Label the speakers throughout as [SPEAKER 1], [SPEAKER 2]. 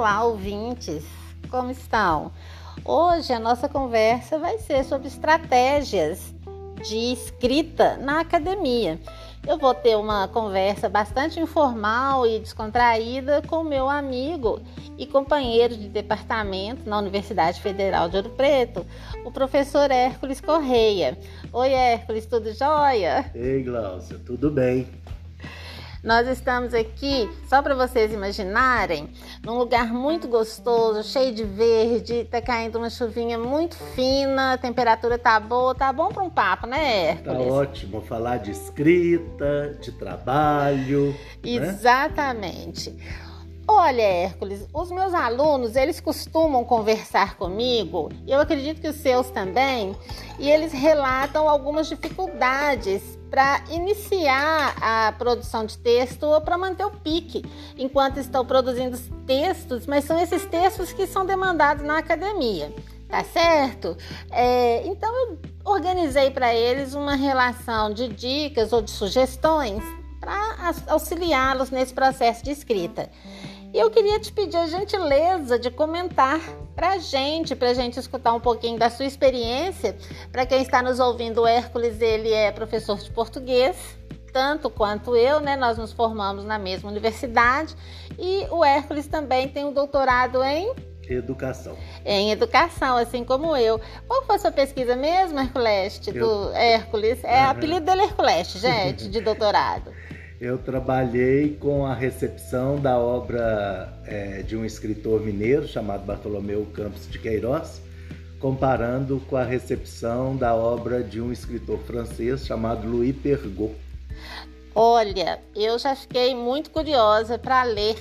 [SPEAKER 1] Olá, ouvintes! Como estão? Hoje a nossa conversa vai ser sobre estratégias de escrita na academia. Eu vou ter uma conversa bastante informal e descontraída com meu amigo e companheiro de departamento na Universidade Federal de Ouro Preto, o professor Hércules Correia. Oi, Hércules, tudo jóia?
[SPEAKER 2] Ei, Glaucia, tudo bem?
[SPEAKER 1] Nós estamos aqui, só para vocês imaginarem, num lugar muito gostoso, cheio de verde, tá caindo uma chuvinha muito fina, a temperatura tá boa, tá bom para um papo, né,
[SPEAKER 2] Hércules? Tá ótimo falar de escrita, de trabalho.
[SPEAKER 1] Né? Exatamente. Né? Olha, Hércules, os meus alunos, eles costumam conversar comigo, e eu acredito que os seus também, e eles relatam algumas dificuldades para iniciar a produção de texto ou para manter o pique enquanto estão produzindo textos, mas são esses textos que são demandados na academia, tá certo? É, então eu organizei para eles uma relação de dicas ou de sugestões para auxiliá-los nesse processo de escrita. E eu queria te pedir a gentileza de comentar para a gente, para a gente escutar um pouquinho da sua experiência. Para quem está nos ouvindo, o Hércules ele é professor de português, tanto quanto eu, né? Nós nos formamos na mesma universidade e o Hércules também tem um doutorado em
[SPEAKER 2] educação.
[SPEAKER 1] Em educação, assim como eu. Qual foi a sua pesquisa mesmo, Hércules, do eu... Hércules? É uhum. apelido dele Hércules, gente, de doutorado.
[SPEAKER 2] eu trabalhei com a recepção da obra é, de um escritor mineiro chamado Bartolomeu Campos de Queiroz, comparando com a recepção da obra de um escritor francês chamado Louis Pergaud.
[SPEAKER 1] Olha, eu já fiquei muito curiosa para ler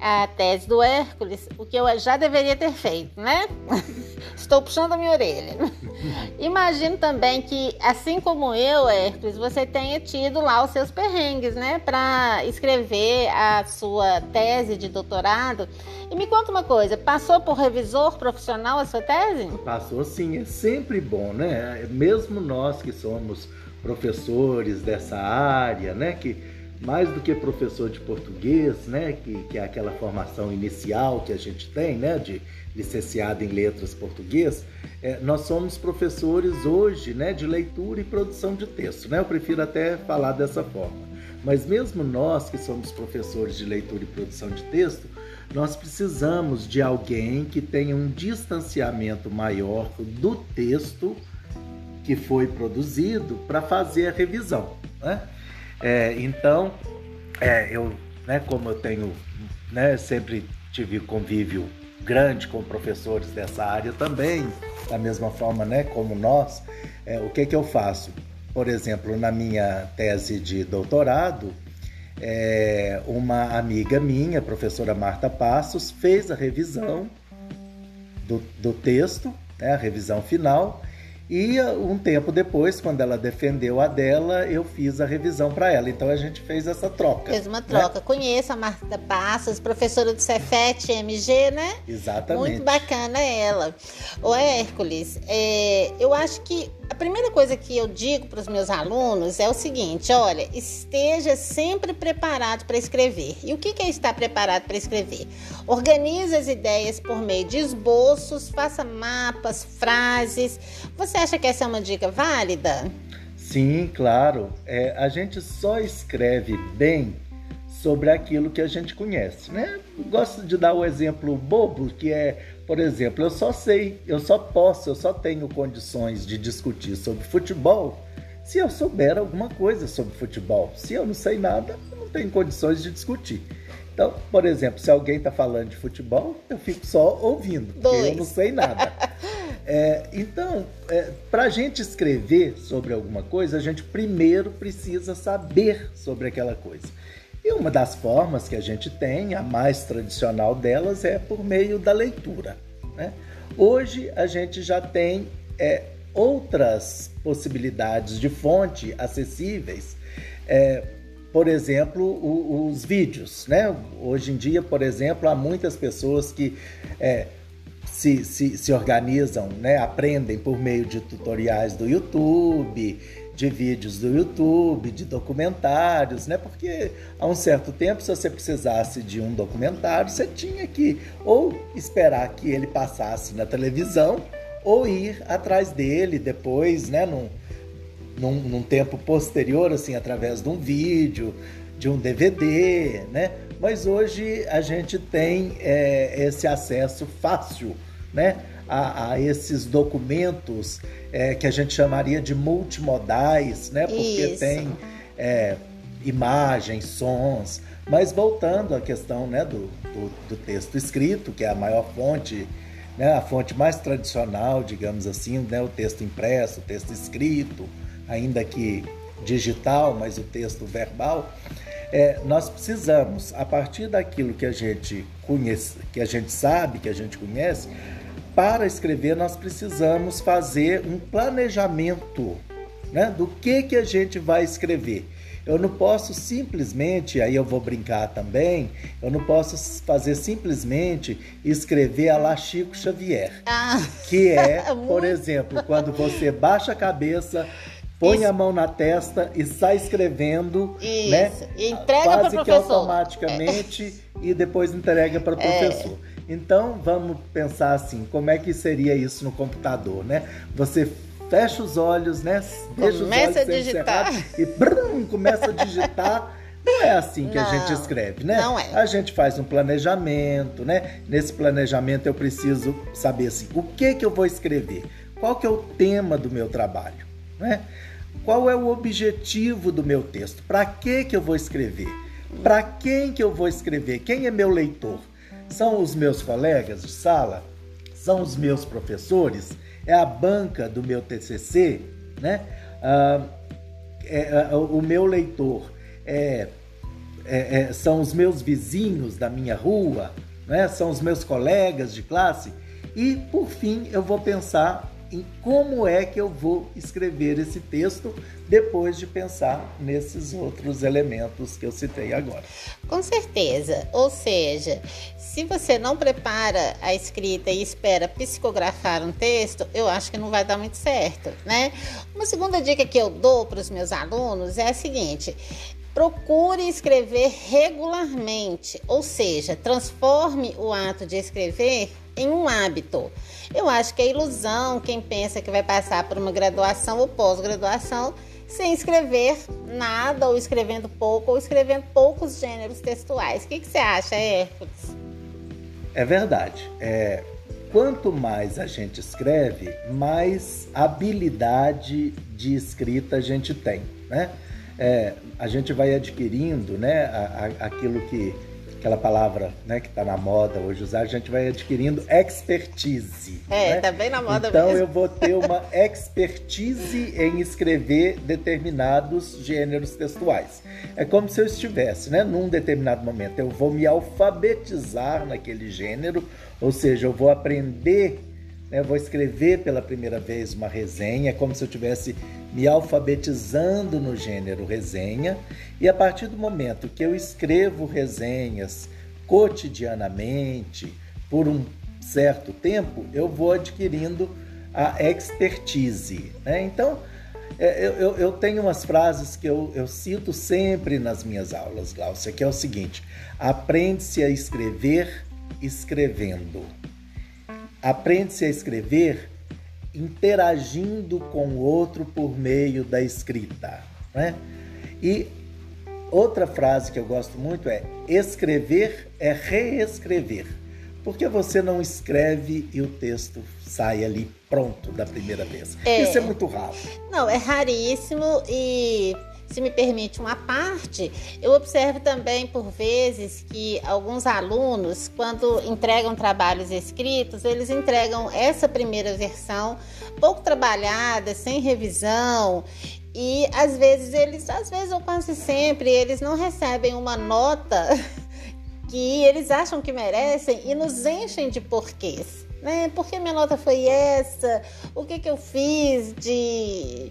[SPEAKER 1] a tese do Hércules, o que eu já deveria ter feito, né? Estou puxando a minha orelha. Imagino também que, assim como eu, Hércules, você tenha tido lá os seus perrengues, né? Para escrever a sua tese de doutorado. E me conta uma coisa, passou por revisor profissional a sua tese?
[SPEAKER 2] Passou sim, é sempre bom, né? Mesmo nós que somos professores dessa área, né? Que mais do que professor de português, né, que, que é aquela formação inicial que a gente tem, né, de licenciado em letras português, é, nós somos professores hoje, né, de leitura e produção de texto, né? Eu prefiro até falar dessa forma. Mas mesmo nós que somos professores de leitura e produção de texto, nós precisamos de alguém que tenha um distanciamento maior do texto que foi produzido para fazer a revisão, né? É, então, é, eu, né, como eu tenho, né, sempre tive convívio grande com professores dessa área também, da mesma forma, né, como nós, é, o que que eu faço? Por exemplo, na minha tese de doutorado, é, uma amiga minha, professora Marta Passos, fez a revisão do, do texto, né, a revisão final, e um tempo depois, quando ela defendeu a dela, eu fiz a revisão para ela. Então a gente fez essa troca.
[SPEAKER 1] Fez uma troca. Né? Conheço a Marta Passos, professora do Cefet MG, né?
[SPEAKER 2] Exatamente.
[SPEAKER 1] Muito bacana ela. O Hércules, é, eu acho que a primeira coisa que eu digo para os meus alunos é o seguinte: olha, esteja sempre preparado para escrever. E o que é estar preparado para escrever? Organize as ideias por meio de esboços, faça mapas, frases. Você acha que essa é uma dica válida?
[SPEAKER 2] Sim, claro. É, a gente só escreve bem sobre aquilo que a gente conhece, né? Gosto de dar o exemplo bobo que é por exemplo, eu só sei, eu só posso, eu só tenho condições de discutir sobre futebol se eu souber alguma coisa sobre futebol. Se eu não sei nada, eu não tenho condições de discutir. Então, por exemplo, se alguém está falando de futebol, eu fico só ouvindo, Dois. eu não sei nada. é, então, é, para a gente escrever sobre alguma coisa, a gente primeiro precisa saber sobre aquela coisa. E uma das formas que a gente tem, a mais tradicional delas, é por meio da leitura. Né? Hoje a gente já tem é, outras possibilidades de fonte acessíveis. É, por exemplo, o, os vídeos. Né? Hoje em dia, por exemplo, há muitas pessoas que é, se, se, se organizam, né? aprendem por meio de tutoriais do YouTube, de vídeos do YouTube, de documentários, né? Porque há um certo tempo, se você precisasse de um documentário, você tinha que ou esperar que ele passasse na televisão ou ir atrás dele depois, né? Num, num, num tempo posterior, assim, através de um vídeo, de um DVD, né? Mas hoje a gente tem é, esse acesso fácil, né? A, a esses documentos é, que a gente chamaria de multimodais, né? Porque Isso. tem é, imagens, sons. Mas voltando à questão né, do, do, do, texto escrito, que é a maior fonte, né, a fonte mais tradicional, digamos assim, né, o texto impresso, o texto escrito, ainda que digital, mas o texto verbal, é, nós precisamos, a partir daquilo que a gente conhece, que a gente sabe, que a gente conhece, para escrever nós precisamos fazer um planejamento né, do que, que a gente vai escrever. Eu não posso simplesmente, aí eu vou brincar também, eu não posso fazer simplesmente escrever a lá Chico Xavier. Ah. Que é, por exemplo, quando você baixa a cabeça, põe Isso. a mão na testa e sai escrevendo,
[SPEAKER 1] Isso.
[SPEAKER 2] né?
[SPEAKER 1] E entrega Quase
[SPEAKER 2] que automaticamente é. e depois entrega para o é. professor. É. Então vamos pensar assim, como é que seria isso no computador, né? Você fecha os olhos, né?
[SPEAKER 1] Deixa começa os olhos a digitar
[SPEAKER 2] e brum, começa a digitar. Não é assim que não, a gente escreve, né?
[SPEAKER 1] Não é.
[SPEAKER 2] A gente faz um planejamento, né? Nesse planejamento eu preciso saber assim, o que que eu vou escrever? Qual que é o tema do meu trabalho, né? Qual é o objetivo do meu texto? Para que que eu vou escrever? Para quem que eu vou escrever? Quem é meu leitor? São os meus colegas de sala? São os meus professores? É a banca do meu TCC? Né? Ah, é, é, o meu leitor é, é, é, são os meus vizinhos da minha rua? Né? São os meus colegas de classe? E, por fim, eu vou pensar em como é que eu vou escrever esse texto depois de pensar nesses outros elementos que eu citei agora.
[SPEAKER 1] Com certeza. Ou seja, se você não prepara a escrita e espera psicografar um texto, eu acho que não vai dar muito certo, né? Uma segunda dica que eu dou para os meus alunos é a seguinte: Procure escrever regularmente, ou seja, transforme o ato de escrever em um hábito. Eu acho que é ilusão quem pensa que vai passar por uma graduação ou pós-graduação sem escrever nada, ou escrevendo pouco, ou escrevendo poucos gêneros textuais. O que, que você acha, Hércules?
[SPEAKER 2] É verdade. É, quanto mais a gente escreve, mais habilidade de escrita a gente tem, né? É, a gente vai adquirindo, né, a, a, aquilo que aquela palavra né, que está na moda hoje usar, a gente vai adquirindo expertise.
[SPEAKER 1] É,
[SPEAKER 2] né?
[SPEAKER 1] tá bem na moda
[SPEAKER 2] então,
[SPEAKER 1] mesmo.
[SPEAKER 2] Então eu vou ter uma expertise em escrever determinados gêneros textuais. É como se eu estivesse, né, num determinado momento, eu vou me alfabetizar naquele gênero, ou seja, eu vou aprender né, vou escrever pela primeira vez uma resenha, é como se eu tivesse me alfabetizando no gênero resenha, e a partir do momento que eu escrevo resenhas cotidianamente, por um certo tempo, eu vou adquirindo a expertise. Né? Então, é, eu, eu, tenho umas frases que eu, eu cito sempre nas minhas aulas, Glaucia, que é o seguinte: aprende-se a escrever escrevendo. Aprende-se a escrever interagindo com o outro por meio da escrita. Né? E outra frase que eu gosto muito é: escrever é reescrever. Porque você não escreve e o texto sai ali pronto da primeira vez. É. Isso é muito raro.
[SPEAKER 1] Não, é raríssimo e se me permite uma parte, eu observo também por vezes que alguns alunos, quando entregam trabalhos escritos, eles entregam essa primeira versão pouco trabalhada, sem revisão, e às vezes eles, às vezes ou quase sempre, eles não recebem uma nota que eles acham que merecem e nos enchem de porquês. Né? Por que minha nota foi essa? O que, que eu fiz de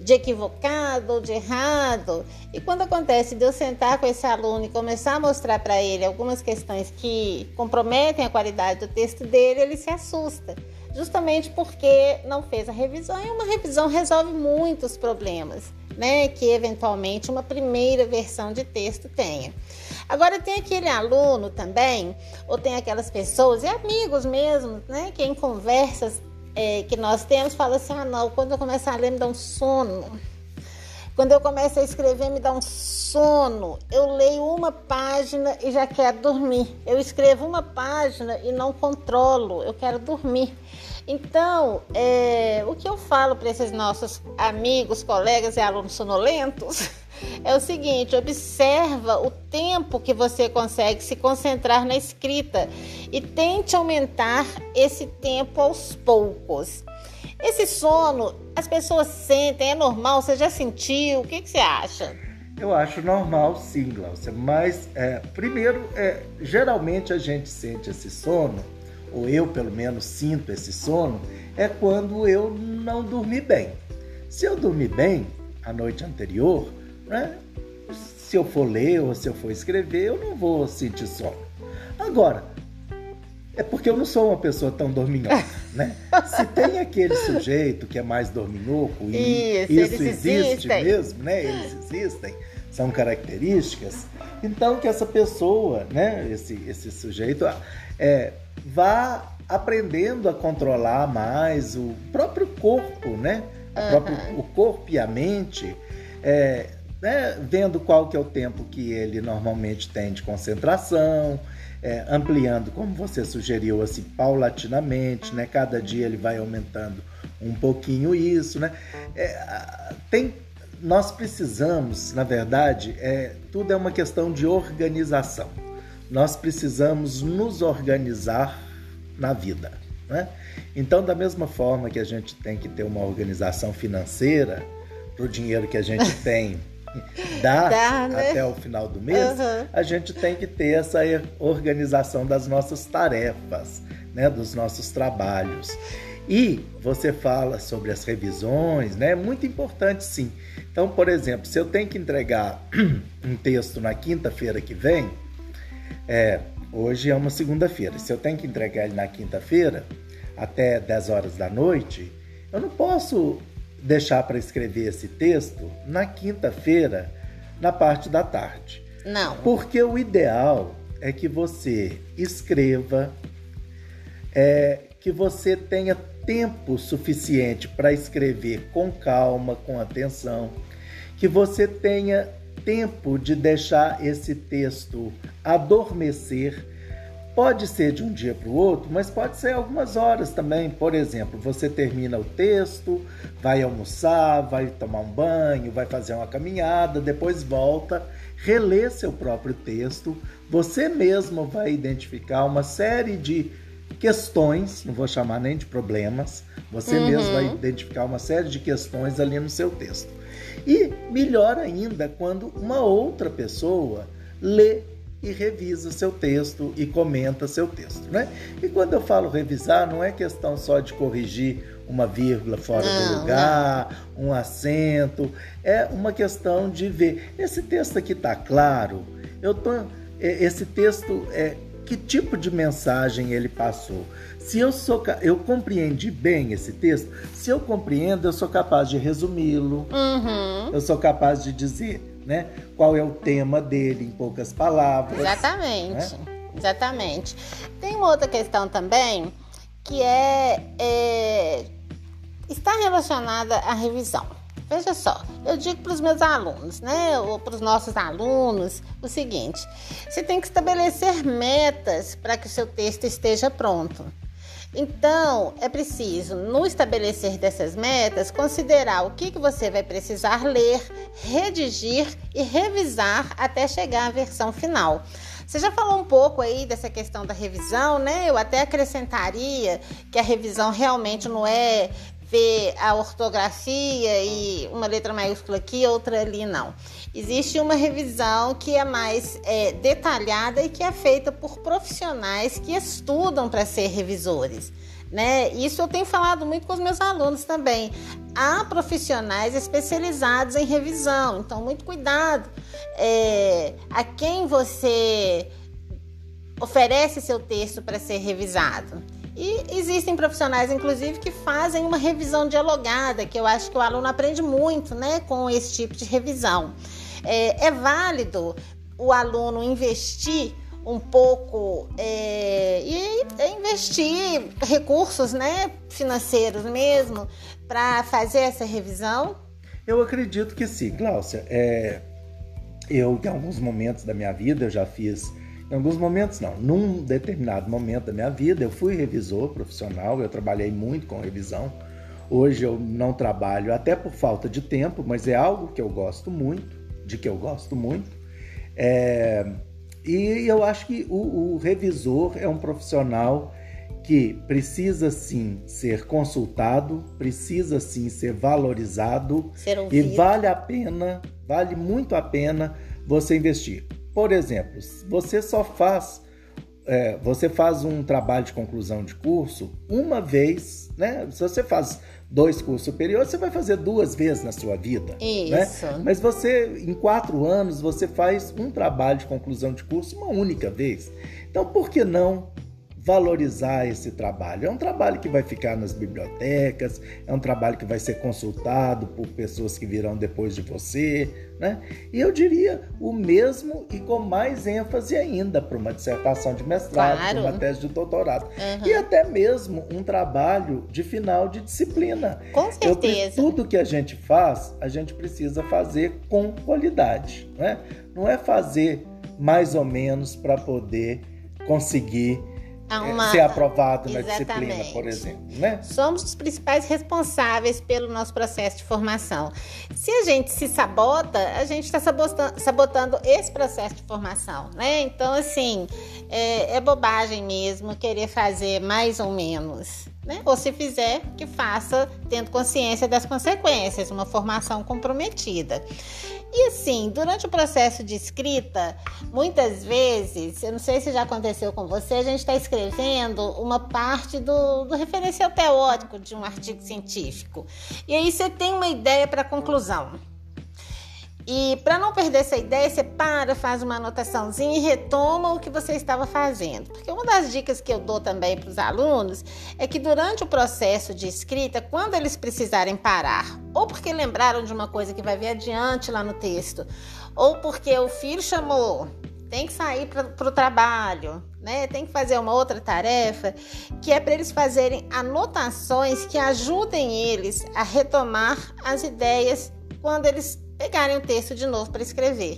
[SPEAKER 1] de equivocado ou de errado. E quando acontece de eu sentar com esse aluno e começar a mostrar para ele algumas questões que comprometem a qualidade do texto dele, ele se assusta. justamente porque não fez a revisão e uma revisão resolve muitos problemas, né? Que eventualmente uma primeira versão de texto tenha. Agora tem aquele aluno também, ou tem aquelas pessoas e amigos mesmo, né? Que em conversas é, que nós temos fala assim: ah, não, quando eu começar a ler me dá um sono. Quando eu começo a escrever, me dá um sono. Eu leio uma página e já quero dormir. Eu escrevo uma página e não controlo. Eu quero dormir. Então, é, o que eu falo para esses nossos amigos, colegas e alunos sonolentos é o seguinte: observa o tempo que você consegue se concentrar na escrita e tente aumentar esse tempo aos poucos. Esse sono, as pessoas sentem, é normal? Você já sentiu? O que, que você acha?
[SPEAKER 2] Eu acho normal, sim, Glaucia. Mas, é, primeiro, é, geralmente a gente sente esse sono, ou eu pelo menos sinto esse sono, é quando eu não dormi bem. Se eu dormir bem a noite anterior, né, se eu for ler ou se eu for escrever, eu não vou sentir sono. Agora, é porque eu não sou uma pessoa tão dorminhoca, né? Se tem aquele sujeito que é mais dorminhoco, e isso, isso existe mesmo, né? Eles existem, são características. Então que essa pessoa, né? Esse, esse sujeito é, vá aprendendo a controlar mais o próprio corpo, né? Uhum. Próprio, o corpo e a mente, é, né? vendo qual que é o tempo que ele normalmente tem de concentração, é, ampliando, como você sugeriu, assim, paulatinamente, né? Cada dia ele vai aumentando um pouquinho isso, né? É, tem, nós precisamos, na verdade, é, tudo é uma questão de organização. Nós precisamos nos organizar na vida, né? Então, da mesma forma que a gente tem que ter uma organização financeira para o dinheiro que a gente tem dá, dá né? até o final do mês, uhum. a gente tem que ter essa organização das nossas tarefas, né, dos nossos trabalhos. E você fala sobre as revisões, né? É muito importante sim. Então, por exemplo, se eu tenho que entregar um texto na quinta-feira que vem, é, hoje é uma segunda-feira. Se eu tenho que entregar ele na quinta-feira, até 10 horas da noite, eu não posso deixar para escrever esse texto na quinta-feira, na parte da tarde.
[SPEAKER 1] Não.
[SPEAKER 2] Porque o ideal é que você escreva, é, que você tenha tempo suficiente para escrever com calma, com atenção, que você tenha tempo de deixar esse texto adormecer Pode ser de um dia para o outro, mas pode ser algumas horas também. Por exemplo, você termina o texto, vai almoçar, vai tomar um banho, vai fazer uma caminhada, depois volta, relê seu próprio texto. Você mesmo vai identificar uma série de questões, não vou chamar nem de problemas, você uhum. mesmo vai identificar uma série de questões ali no seu texto. E melhor ainda quando uma outra pessoa lê e revisa seu texto e comenta seu texto, né? E quando eu falo revisar, não é questão só de corrigir uma vírgula fora não, do lugar, não. um acento, é uma questão de ver esse texto aqui tá claro. Eu tô é, esse texto é que tipo de mensagem ele passou. Se eu sou eu compreendi bem esse texto, se eu compreendo, eu sou capaz de resumi-lo. Uhum. Eu sou capaz de dizer né? Qual é o tema dele em poucas palavras.
[SPEAKER 1] Exatamente. Né? Exatamente. Tem uma outra questão também que é, é está relacionada à revisão. Veja só, eu digo para os meus alunos, né, ou para os nossos alunos, o seguinte: você tem que estabelecer metas para que o seu texto esteja pronto. Então, é preciso, no estabelecer dessas metas, considerar o que, que você vai precisar ler, redigir e revisar até chegar à versão final. Você já falou um pouco aí dessa questão da revisão, né? Eu até acrescentaria que a revisão realmente não é ver a ortografia e uma letra maiúscula aqui, outra ali, não. Existe uma revisão que é mais é, detalhada e que é feita por profissionais que estudam para ser revisores. Né? Isso eu tenho falado muito com os meus alunos também. Há profissionais especializados em revisão, então muito cuidado é, a quem você oferece seu texto para ser revisado. E existem profissionais, inclusive, que fazem uma revisão dialogada, que eu acho que o aluno aprende muito né, com esse tipo de revisão. É, é válido o aluno investir um pouco é, e investir recursos né, financeiros mesmo para fazer essa revisão?
[SPEAKER 2] Eu acredito que sim, Cláudia. É, eu, em alguns momentos da minha vida, eu já fiz. Em alguns momentos, não. Num determinado momento da minha vida, eu fui revisor profissional, eu trabalhei muito com revisão. Hoje eu não trabalho até por falta de tempo, mas é algo que eu gosto muito, de que eu gosto muito. É, e eu acho que o, o revisor é um profissional que precisa sim ser consultado, precisa sim ser valorizado
[SPEAKER 1] ser
[SPEAKER 2] e vale a pena, vale muito a pena você investir. Por exemplo, você só faz é, você faz um trabalho de conclusão de curso uma vez, né? Se você faz dois cursos superiores, você vai fazer duas vezes na sua vida.
[SPEAKER 1] Né?
[SPEAKER 2] Isso. Né? Mas você, em quatro anos, você faz um trabalho de conclusão de curso uma única vez. Então, por que não valorizar esse trabalho. É um trabalho que vai ficar nas bibliotecas, é um trabalho que vai ser consultado por pessoas que virão depois de você, né? E eu diria o mesmo e com mais ênfase ainda para uma dissertação de mestrado,
[SPEAKER 1] claro.
[SPEAKER 2] para uma tese de doutorado uhum. e até mesmo um trabalho de final de disciplina.
[SPEAKER 1] Com certeza.
[SPEAKER 2] Eu, tudo que a gente faz, a gente precisa fazer com qualidade, né? Não é fazer mais ou menos para poder conseguir uma... ser aprovado na disciplina, por exemplo. Né?
[SPEAKER 1] Somos os principais responsáveis pelo nosso processo de formação. Se a gente se sabota, a gente está sabotando, sabotando, esse processo de formação. Né? Então, assim, é, é bobagem mesmo querer fazer mais ou menos. Né? Ou se fizer, que faça tendo consciência das consequências, uma formação comprometida. E assim, durante o processo de escrita, muitas vezes, eu não sei se já aconteceu com você, a gente está escrevendo uma parte do, do referencial teórico de um artigo científico. E aí você tem uma ideia para a conclusão. E para não perder essa ideia, você para, faz uma anotaçãozinha e retoma o que você estava fazendo. Porque uma das dicas que eu dou também para os alunos é que durante o processo de escrita, quando eles precisarem parar, ou porque lembraram de uma coisa que vai vir adiante lá no texto, ou porque o filho chamou, tem que sair para o trabalho, né? Tem que fazer uma outra tarefa, que é para eles fazerem anotações que ajudem eles a retomar as ideias quando eles pegarem o texto de novo para escrever.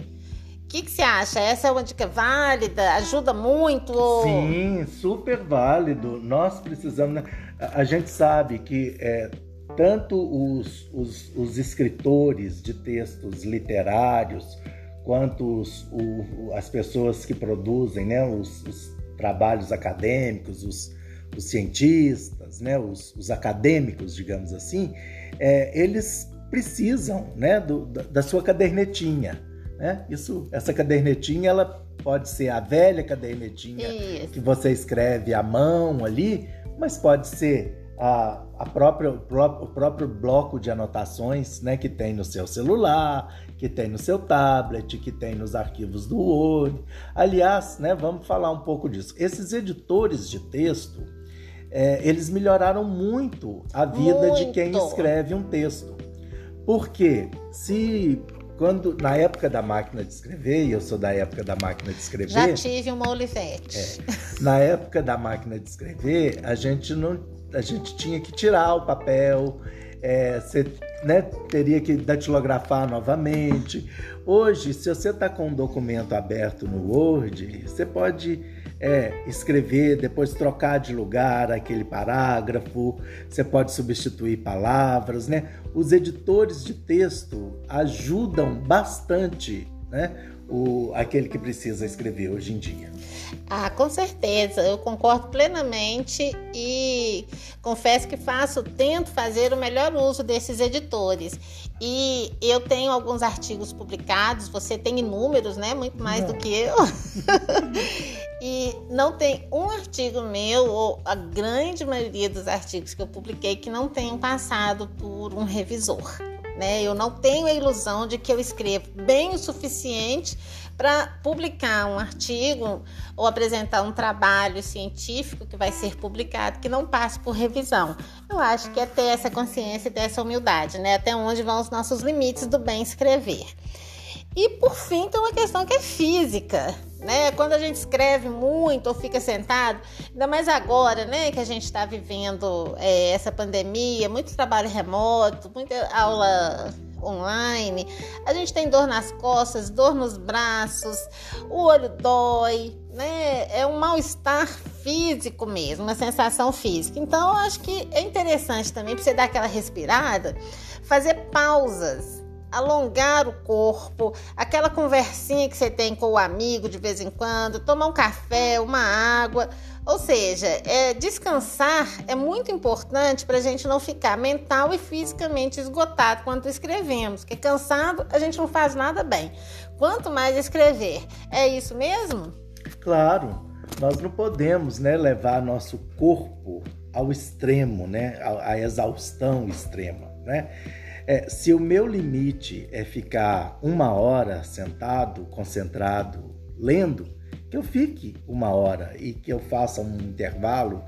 [SPEAKER 1] O que, que você acha? Essa é uma dica válida? Ajuda muito?
[SPEAKER 2] Sim, super válido. Nós precisamos. Né? A gente sabe que é, tanto os, os, os, escritores de textos literários, quanto os, o, as pessoas que produzem né, os, os trabalhos acadêmicos, os, os cientistas, né, os, os acadêmicos, digamos assim, é, eles precisam né, do, da sua cadernetinha. Né? Isso, essa cadernetinha ela pode ser a velha cadernetinha Isso. que você escreve à mão ali, mas pode ser a, a própria, o, próprio, o próprio bloco de anotações né, que tem no seu celular, que tem no seu tablet, que tem nos arquivos do Word. Aliás, né, vamos falar um pouco disso. Esses editores de texto, é, eles melhoraram muito a vida muito. de quem escreve um texto. Porque se quando na época da máquina de escrever, e eu sou da época da máquina de escrever.
[SPEAKER 1] Já tive uma Olivetti.
[SPEAKER 2] É, na época da máquina de escrever, a gente não a gente tinha que tirar o papel, é, você né, teria que datilografar novamente. Hoje, se você está com um documento aberto no Word, você pode é, escrever, depois trocar de lugar aquele parágrafo, você pode substituir palavras, né? Os editores de texto ajudam bastante, né? O, aquele que precisa escrever hoje em dia.
[SPEAKER 1] Ah, com certeza, eu concordo plenamente e confesso que faço, tento fazer o melhor uso desses editores. E eu tenho alguns artigos publicados, você tem inúmeros, né? Muito mais não. do que eu. e não tem um artigo meu, ou a grande maioria dos artigos que eu publiquei, que não tenham passado por um revisor. Né? Eu não tenho a ilusão de que eu escrevo bem o suficiente para publicar um artigo ou apresentar um trabalho científico que vai ser publicado que não passe por revisão. Eu acho que é ter essa consciência e ter essa humildade, né? Até onde vão os nossos limites do bem escrever. E por fim, tem uma questão que é física, né? Quando a gente escreve muito ou fica sentado, ainda mais agora, né, que a gente está vivendo é, essa pandemia, muito trabalho remoto, muita aula online, a gente tem dor nas costas, dor nos braços, o olho dói, né? É um mal-estar físico mesmo, uma sensação física. Então, eu acho que é interessante também para você dar aquela respirada, fazer pausas alongar o corpo, aquela conversinha que você tem com o amigo de vez em quando, tomar um café, uma água. Ou seja, é, descansar é muito importante para a gente não ficar mental e fisicamente esgotado quando escrevemos, porque cansado a gente não faz nada bem. Quanto mais escrever, é isso mesmo?
[SPEAKER 2] Claro, nós não podemos né, levar nosso corpo ao extremo, né, à exaustão extrema. Né? É, se o meu limite é ficar uma hora sentado, concentrado, lendo, que eu fique uma hora e que eu faça um intervalo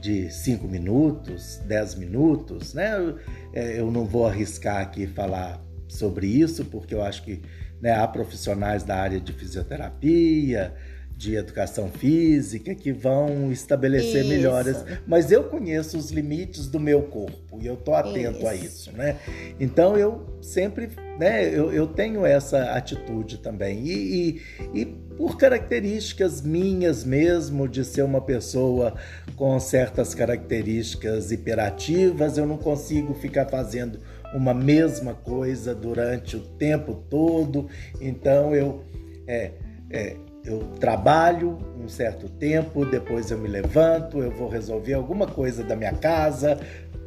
[SPEAKER 2] de cinco minutos, dez minutos, né? Eu, é, eu não vou arriscar aqui falar sobre isso, porque eu acho que né, há profissionais da área de fisioterapia, de educação física que vão estabelecer isso. melhoras, mas eu conheço os limites do meu corpo e eu estou atento isso. a isso, né? Então eu sempre, né, eu, eu tenho essa atitude também e, e, e por características minhas mesmo de ser uma pessoa com certas características hiperativas, eu não consigo ficar fazendo uma mesma coisa durante o tempo todo, então eu é, é, eu trabalho um certo tempo, depois eu me levanto, eu vou resolver alguma coisa da minha casa.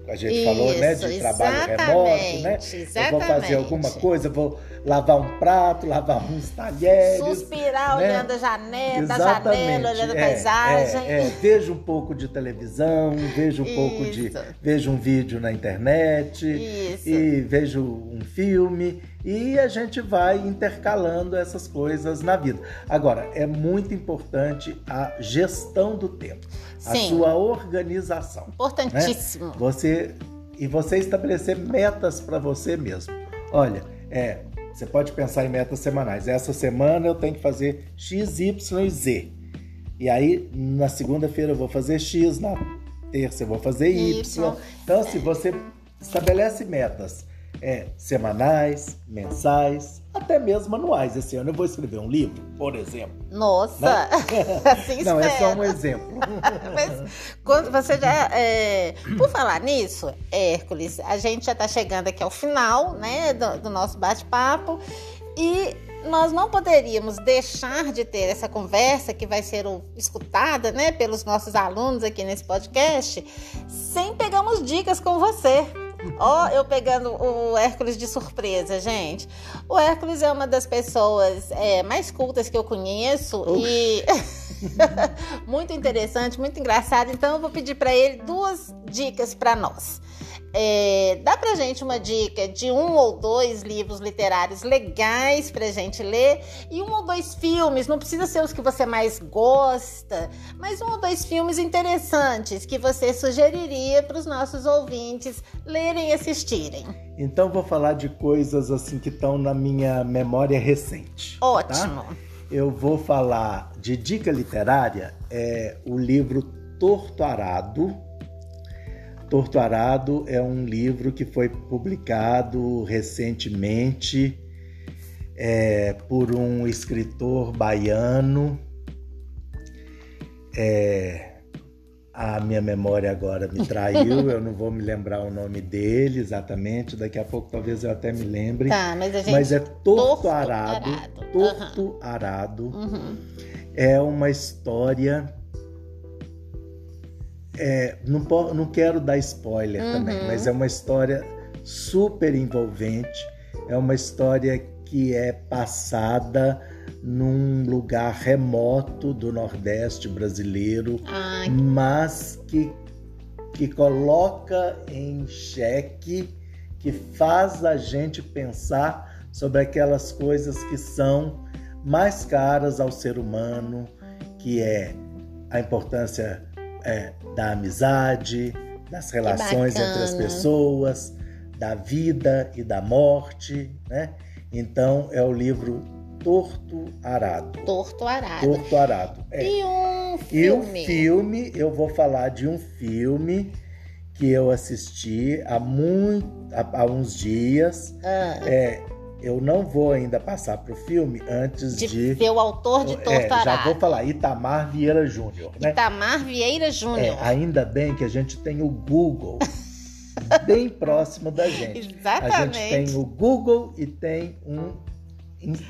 [SPEAKER 2] A gente Isso, falou, né, de trabalho remoto, né? Exatamente. Eu vou fazer alguma coisa, vou lavar um prato, lavar uns talheres.
[SPEAKER 1] Suspirar né? olhando a janela, da janela, olhando a é, paisagem.
[SPEAKER 2] É, é. Vejo um pouco de televisão, vejo um Isso. pouco de. Vejo um vídeo na internet Isso. e vejo um filme e a gente vai intercalando essas coisas na vida. Agora, é muito importante a gestão do tempo, Sim. a sua organização.
[SPEAKER 1] Importantíssimo.
[SPEAKER 2] Né? Você e você estabelecer metas para você mesmo. Olha, é, você pode pensar em metas semanais. Essa semana eu tenho que fazer X, Y e Z. E aí, na segunda-feira eu vou fazer X, na terça eu vou fazer Y. y. Então, se você estabelece metas é, semanais, mensais, até mesmo anuais. Esse ano eu vou escrever um livro, por exemplo.
[SPEAKER 1] Nossa! Né? assim
[SPEAKER 2] Não, é só um exemplo.
[SPEAKER 1] Mas quando você já. É... Por falar nisso, Hércules, a gente já está chegando aqui ao final né, do, do nosso bate-papo e nós não poderíamos deixar de ter essa conversa que vai ser escutada né, pelos nossos alunos aqui nesse podcast sem pegarmos dicas com você. Ó, oh, eu pegando o Hércules de surpresa, gente. O Hércules é uma das pessoas é, mais cultas que eu conheço e muito interessante, muito engraçado. Então eu vou pedir para ele duas dicas para nós. É, dá pra gente uma dica de um ou dois livros literários legais pra gente ler e um ou dois filmes, não precisa ser os que você mais gosta, mas um ou dois filmes interessantes que você sugeriria para os nossos ouvintes lerem e assistirem.
[SPEAKER 2] Então vou falar de coisas assim que estão na minha memória recente.
[SPEAKER 1] Tá? Ótimo.
[SPEAKER 2] Tá? Eu vou falar de dica literária, é o livro Torto Arado Torto Arado é um livro que foi publicado recentemente é, por um escritor baiano. É, a minha memória agora me traiu, eu não vou me lembrar o nome dele exatamente, daqui a pouco talvez eu até me lembre.
[SPEAKER 1] Tá, mas, a gente...
[SPEAKER 2] mas é Torto, Torto Arado. Arado. Torto. Arado. Uhum. É uma história é, não, não quero dar spoiler uhum. também, mas é uma história super envolvente. É uma história que é passada num lugar remoto do Nordeste brasileiro, Ai. mas que, que coloca em xeque, que faz a gente pensar sobre aquelas coisas que são mais caras ao ser humano, que é a importância é, da amizade, das relações entre as pessoas, da vida e da morte, né? Então é o livro Torto Arado.
[SPEAKER 1] Torto Arado.
[SPEAKER 2] Torto Arado.
[SPEAKER 1] É. E um filme.
[SPEAKER 2] E um filme, eu vou falar de um filme que eu assisti há, muito, há, há uns dias. Ah. É, eu não vou ainda passar para o filme antes de,
[SPEAKER 1] de ser o autor de Torto é,
[SPEAKER 2] Já vou falar, Itamar Vieira Júnior. Né?
[SPEAKER 1] Itamar Vieira Júnior.
[SPEAKER 2] É, ainda bem que a gente tem o Google bem próximo da gente.
[SPEAKER 1] Exatamente.
[SPEAKER 2] A gente tem o Google e tem um,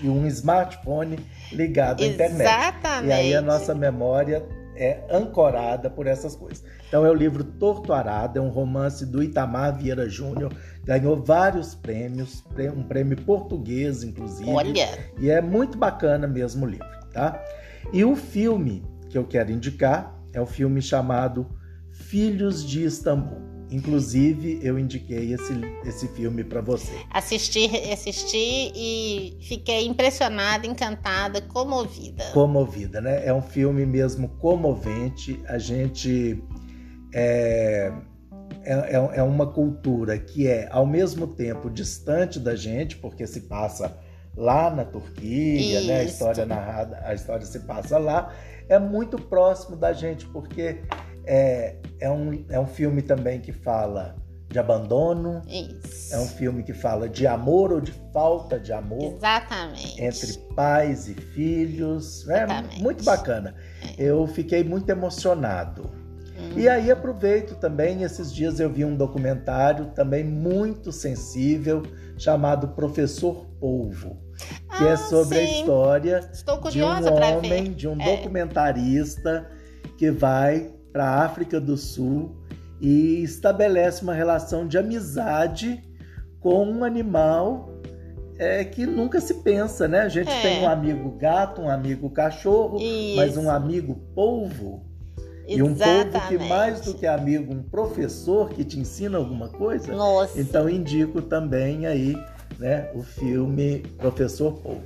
[SPEAKER 2] um smartphone ligado à internet.
[SPEAKER 1] Exatamente.
[SPEAKER 2] E aí a nossa memória é ancorada por essas coisas. Então é o livro Torto Arado, é um romance do Itamar Vieira Júnior, ganhou vários prêmios, um prêmio português, inclusive.
[SPEAKER 1] Olha!
[SPEAKER 2] E é muito bacana mesmo o livro, tá? E o filme que eu quero indicar é o filme chamado Filhos de Istambul. Inclusive, eu indiquei esse, esse filme para você.
[SPEAKER 1] Assisti, assisti e fiquei impressionada, encantada, comovida.
[SPEAKER 2] Comovida, né? É um filme mesmo comovente. A gente é, é, é, é uma cultura que é ao mesmo tempo distante da gente, porque se passa lá na Turquia, né? A história narrada, a história se passa lá. É muito próximo da gente, porque é, é, um, é um filme também que fala de abandono.
[SPEAKER 1] Isso.
[SPEAKER 2] É um filme que fala de amor ou de falta de amor.
[SPEAKER 1] Exatamente.
[SPEAKER 2] Entre pais e filhos. É Exatamente. muito bacana. É. Eu fiquei muito emocionado. Hum. E aí aproveito também, esses dias eu vi um documentário também muito sensível chamado Professor Polvo, que é ah, é sobre sim. a história de um homem, de um é. documentarista que vai para a África do Sul e estabelece uma relação de amizade com um animal é, que nunca se pensa, né? A gente é. tem um amigo gato, um amigo cachorro, Isso. mas um amigo polvo. Exatamente. E um povo que mais do que amigo, um professor que te ensina alguma coisa.
[SPEAKER 1] Nossa.
[SPEAKER 2] Então indico também aí, né, o filme Professor Polvo.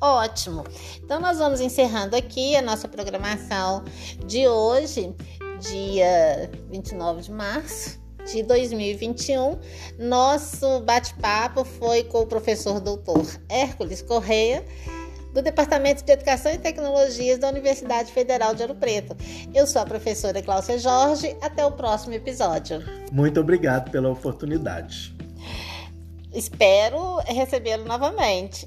[SPEAKER 1] Ótimo. Então nós vamos encerrando aqui a nossa programação de hoje dia 29 de março de 2021. Nosso bate-papo foi com o professor doutor Hércules Correia, do Departamento de Educação e Tecnologias da Universidade Federal de Ouro Preto. Eu sou a professora Cláudia Jorge. Até o próximo episódio.
[SPEAKER 2] Muito obrigado pela oportunidade.
[SPEAKER 1] Espero recebê-lo novamente.